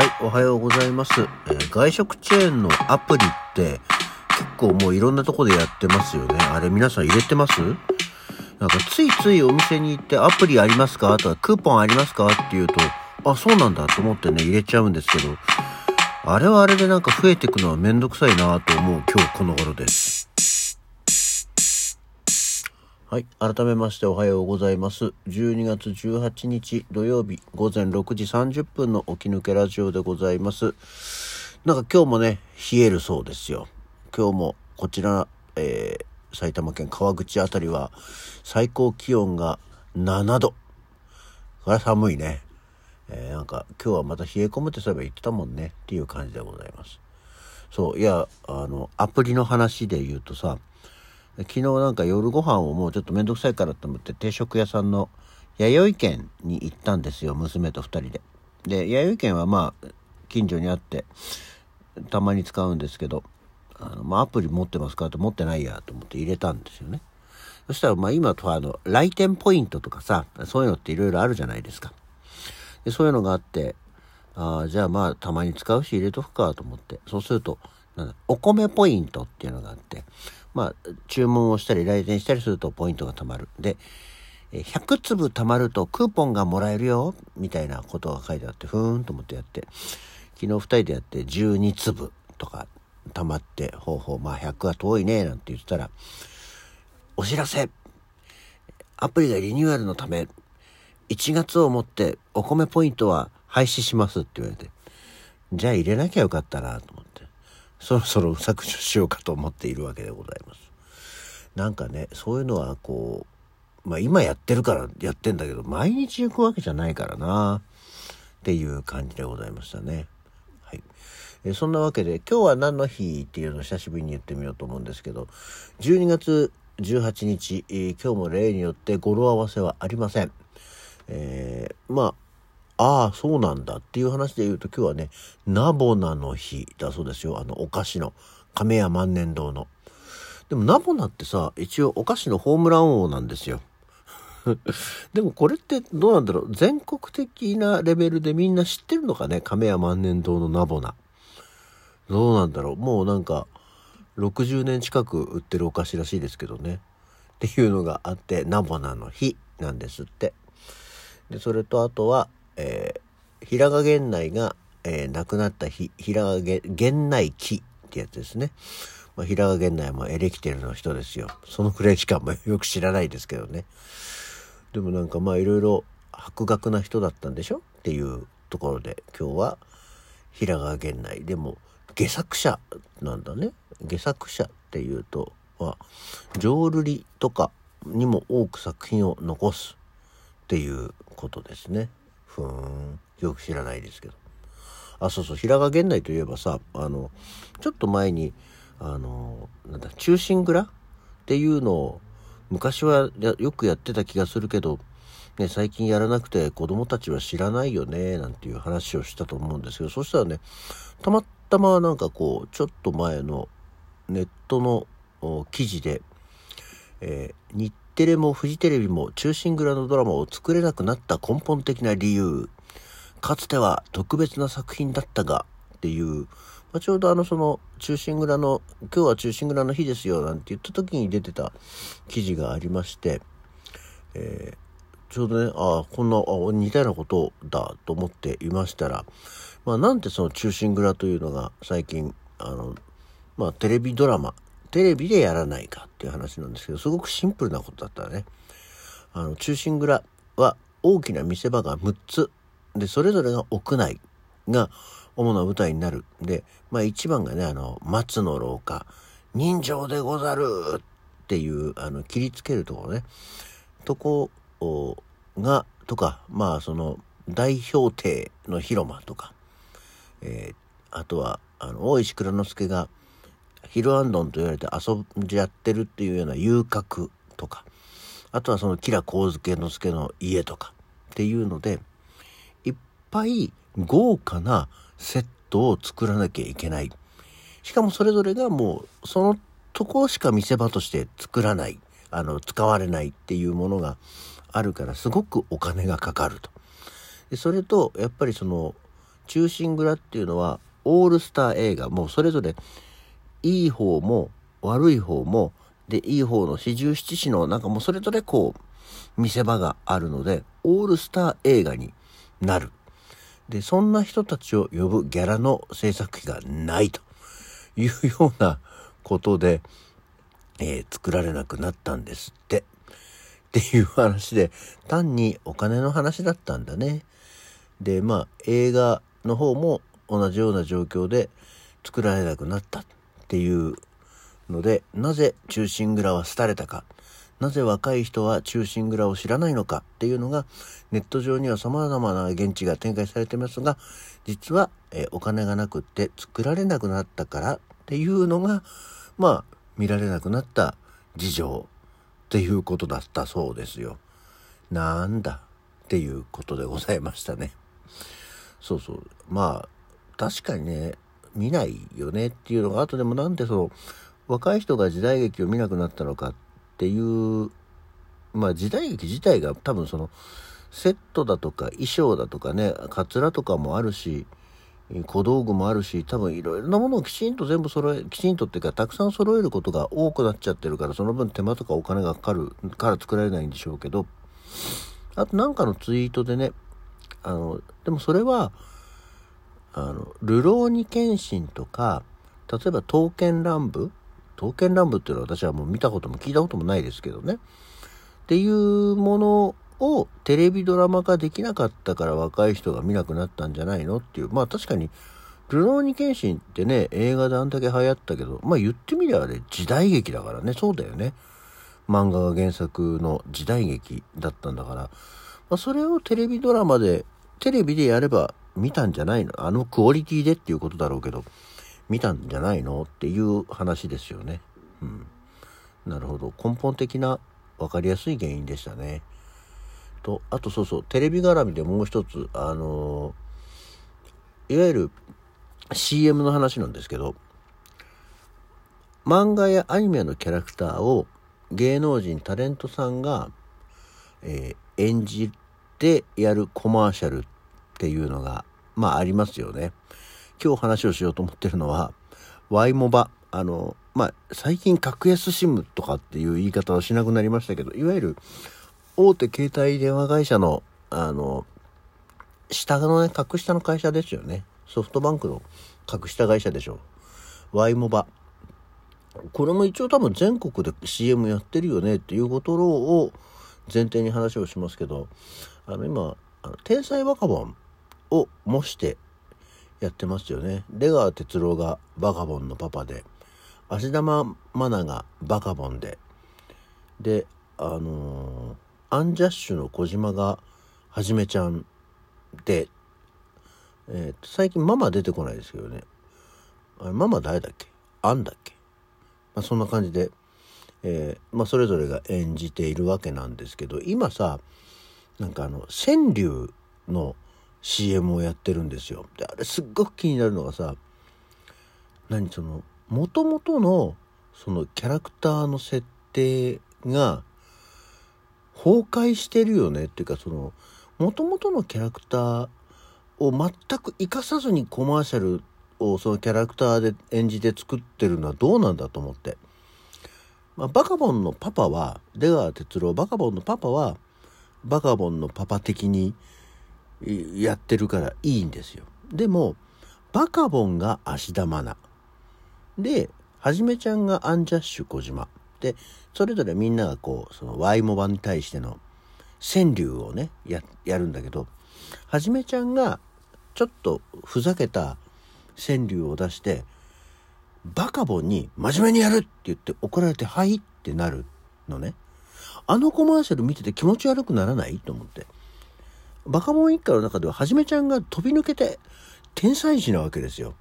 はい、おはようございます。えー外食チェーンのアプリって結構もういろんなとこでやってますよね。あれ皆さん入れてます？なんかついついお店に行ってアプリありますか？とかクーポンありますか？って言うと、あ、そうなんだと思ってね、入れちゃうんですけど、あれはあれでなんか増えてくのはめんどくさいなと思う今日この頃です。はい。改めましておはようございます。12月18日土曜日午前6時30分の起き抜けラジオでございます。なんか今日もね、冷えるそうですよ。今日もこちら、えー埼玉県川口あたりは最高気温が7度。これは寒いね。えーなんか今日はまた冷え込むってそういえば言ってたもんねっていう感じでございます。そう、いや、あの、アプリの話で言うとさ、昨日なんか夜ご飯をもうちょっとめんどくさいからと思って定食屋さんの弥生県に行ったんですよ娘と2人で。で弥生県はまあ近所にあってたまに使うんですけどあの、まあ、アプリ持ってますかと持ってないやと思って入れたんですよね。そしたらまあ今とあの来店ポイントとかさそういうのっていろいろあるじゃないですか。でそういうのがあってあじゃあまあたまに使うし入れとくかと思ってそうするとなんお米ポイントっていうのがあってまあ注文をしたり来店したりするとポイントが貯まる。で100粒貯まるとクーポンがもらえるよみたいなことが書いてあってふーんと思ってやって昨日2人でやって12粒とか貯まってほうほうまあ100は遠いねなんて言ったらお知らせ。アプリがリニューアルのため1月をもってお米ポイントは廃止しますって言われてじゃあ入れなきゃよかったなと思って。そろそろ削除しようかと思っているわけでございます。なんかねそういうのはこうまあ今やってるからやってんだけど毎日行くわけじゃないからなっていう感じでございましたね。はい。えそんなわけで今日は何の日っていうのを久しぶりに言ってみようと思うんですけど12月18日、え今日も例によって語呂合わせはありません。えーまあああそうなんだっていう話で言うと今日はねナボナの日だそうですよ。あのお菓子の。亀屋万年堂の。でもナボナってさ一応お菓子のホームラン王なんですよ。でもこれってどうなんだろう？全国的なレベルでみんな知ってるのかね？亀屋万年堂のナボナ。どうなんだろう？もうなんか60年近く売ってるお菓子らしいですけどね。っていうのがあってナボナの日なんですって。でそれとあとは、えー、平賀源内が、えー亡くなった日平賀源内期ってやつですね、まあ、平賀源内もエレキテルの人ですよ。そのくらいしかもよく知らないですけどね。でもなんかまあいろいろ博学な人だったんでしょ？っていうところで今日は平賀源内。でも戯作者なんだね。戯作者っていうとは浄瑠璃とかにも多く作品を残すっていうことですね。ふーん。よく知らないですけど。あそうそう。平賀源内といえばさあのちょっと前にあのなんだ忠臣蔵っていうのを昔はよくやってた気がするけど、ね、最近やらなくて子供たちは知らないよねなんていう話をしたと思うんですけどそしたらねたまたまなんかこうちょっと前のネットの記事で、えー日テレもフジテレビも忠臣蔵のドラマを作れなくなった根本的な理由。かつては特別な作品だったがっていう、まあ、ちょうどあのその忠臣蔵の今日は忠臣蔵の日ですよなんて言った時に出てた記事がありまして、えーちょうどねああこんなあ似たようなことだと思っていましたら、まあ、なんでその忠臣蔵というのが最近あの、まあ、テレビドラマテレビでやらないかっていう話なんですけどすごくシンプルなことだったらねあの忠臣蔵は大きな見せ場が6つ。でそれぞれが屋内が主な舞台になる。で、まあ、一番がねあの松の廊下人情でござるっていうあの切りつけるところね。とこがとかまあその大表廷の広間とか、えーあとはあの大石蔵之介がヒルアンドンと言われて遊んじゃってるっていうような遊郭とかあとはその吉良上野之助の家とかっていうのでいっぱい豪華なセットを作らなきゃいけない。しかもそれぞれがもうそのとこしか見せ場として作らない。あの使われないっていうものがあるからすごくお金がかかると。でそれとやっぱりその忠臣蔵っていうのはオールスター映画。もうそれぞれいい方も悪い方もでいい方の四十七士のなんかもうそれぞれこう見せ場があるのでオールスター映画になるでそんな人たちを呼ぶギャラの制作費がないというようなことで、えー、作られなくなったんですって。っていう話で単にお金の話だったんだね。でまあ映画の方も同じような状況で作られなくなったっていうのでなぜ「忠臣蔵」は廃れたかなぜ若い人は忠臣蔵を知らないのかっていうのがネット上には様々な現地が展開されてますが実は、えお金がなくって作られなくなったからっていうのがまあ見られなくなった事情っていうことだったそうですよ。なんだっていうことでございましたね。そうそう。まあ確かにね見ないよねっていうのがあとでもなんでその若い人が時代劇を見なくなったのかっていうまあ時代劇自体が多分そのセットだとか衣装だとかねかつらとかもあるし小道具もあるし多分いろいろなものをきちんと全部揃えきちんとっていうかたくさん揃えることが多くなっちゃってるからその分手間とかお金がかかるから作られないんでしょうけどあとなんかのツイートでねあのでもそれはあのルローニケンシンとか例えば刀剣乱舞？刀剣乱舞っていうのは私はもう見たことも聞いたこともないですけどね。っていうものをテレビドラマ化できなかったから若い人が見なくなったんじゃないの？っていう。まあ確かに、ルローニケンシンってね、映画であんだけ流行ったけど、まあ言ってみりゃあれ時代劇だからね、そうだよね。漫画が原作の時代劇だったんだから、まあ、それをテレビドラマで、テレビでやれば見たんじゃないの？あのクオリティでっていうことだろうけど、見たんじゃないの？っていう話ですよね。うん。なるほど。根本的な分かりやすい原因でしたね。と、あとそうそう、テレビ絡みでもう一つ、あのー、いわゆる CM の話なんですけど、漫画やアニメのキャラクターを芸能人、タレントさんが、えー、演じてやるコマーシャルていうのが、まあありますよね。今日話をしようと思ってるのは、ワイモバ。あの、まあ、最近格安 SIM とかっていう言い方はしなくなりましたけど、いわゆる大手携帯電話会社の、あの、下のね、格下の会社ですよね。ソフトバンクの格下会社でしょ。ワイモバ。これも一応多分全国で CM やってるよねっていうことを前提に話をしますけど、あの今、あの天才バカボンを模してやってますよね。出川哲朗がバカボンのパパで、芦田愛菜がバカボンで、で、あのー、アンジャッシュの小島がはじめちゃんで、えー、最近ママ出てこないですけどね。あれママ誰だっけ？アンだっけ？まあ、そんな感じで、えー、まあ、それぞれが演じているわけなんですけど、今さ、なんかあの、川柳の CM をやってるんですよ。で、あれすっごく気になるのがさ、何その、もともとの、そのキャラクターの設定が、崩壊してるよねっていうか、その、もともとのキャラクターを全く活かさずにコマーシャルをそのキャラクターで演じて作ってるのはどうなんだと思って。まあ、バカボンのパパは、出川哲朗、バカボンのパパは、バカボンのパパ的に、やってるからいいんですよ。でも、バカボンが芦田愛菜。で、はじめちゃんがアンジャッシュ小島。で、それぞれみんながこう、そのワイモバに対しての川柳をね、や、やるんだけど、はじめちゃんがちょっとふざけた川柳を出して、バカボンに真面目にやるって言って怒られて、はいってなるのね。あのコマーシャル見てて気持ち悪くならない？と思って。バカボン一家の中でははじめちゃんが飛び抜けて天才児なわけですよ。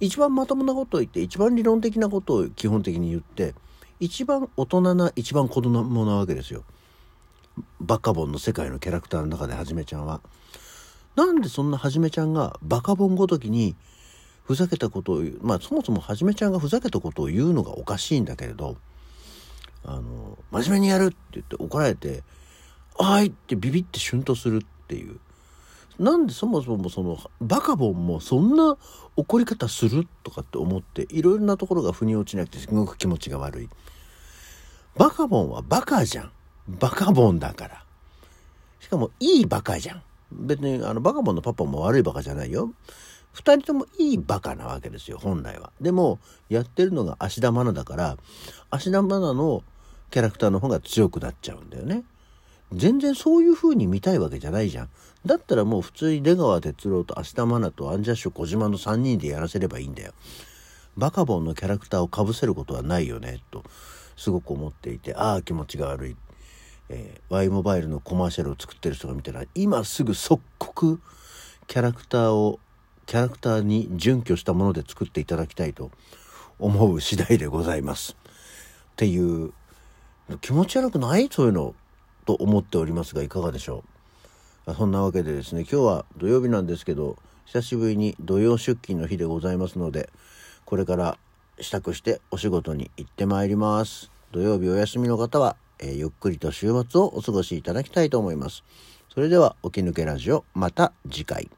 一番まともなことを言って、一番理論的なことを基本的に言って、一番大人な、一番子供なわけですよ。バカボンの世界のキャラクターの中ではじめちゃんは。なんでそんなはじめちゃんがバカボンごときにふざけたことを言う。まあそもそもはじめちゃんがふざけたことを言うのがおかしいんだけれど、あの、真面目にやるって言って怒られて、あーいってビビってシュンとするっていう。なんでそもそもそのバカボンもそんな怒り方するとかって思っていろいろなところが腑に落ちなくてすごく気持ちが悪い。バカボンはバカじゃん。バカボンだから。しかもいいバカじゃん。別にあのバカボンのパパも悪いバカじゃないよ。二人ともいいバカなわけですよ、本来は。でも、やってるのが芦田愛菜だから、芦田愛菜のキャラクターの方が強くなっちゃうんだよね。全然そういう風に見たいわけじゃないじゃん。だったらもう普通に出川哲朗と芦田愛菜とアンジャッシュ小島の3人でやらせればいいんだよ。バカボンのキャラクターをかぶせることはないよね、と、すごく思っていて、ああ、気持ちが悪い。えー、Y モバイルのコマーシャルを作ってる人が見たら、今すぐ即刻、キャラクターを、キャラクターに準拠したもので作っていただきたいと思う次第でございます。っていう、気持ち悪くない？そういうのと思っておりますがいかがでしょう。そんなわけでですね今日は土曜日なんですけど久しぶりに土曜出勤の日でございますのでこれから支度してお仕事に行ってまいります。土曜日お休みの方は、えー、ゆっくりと週末をお過ごしいただきたいと思います。それでは起き抜けラジオまた次回。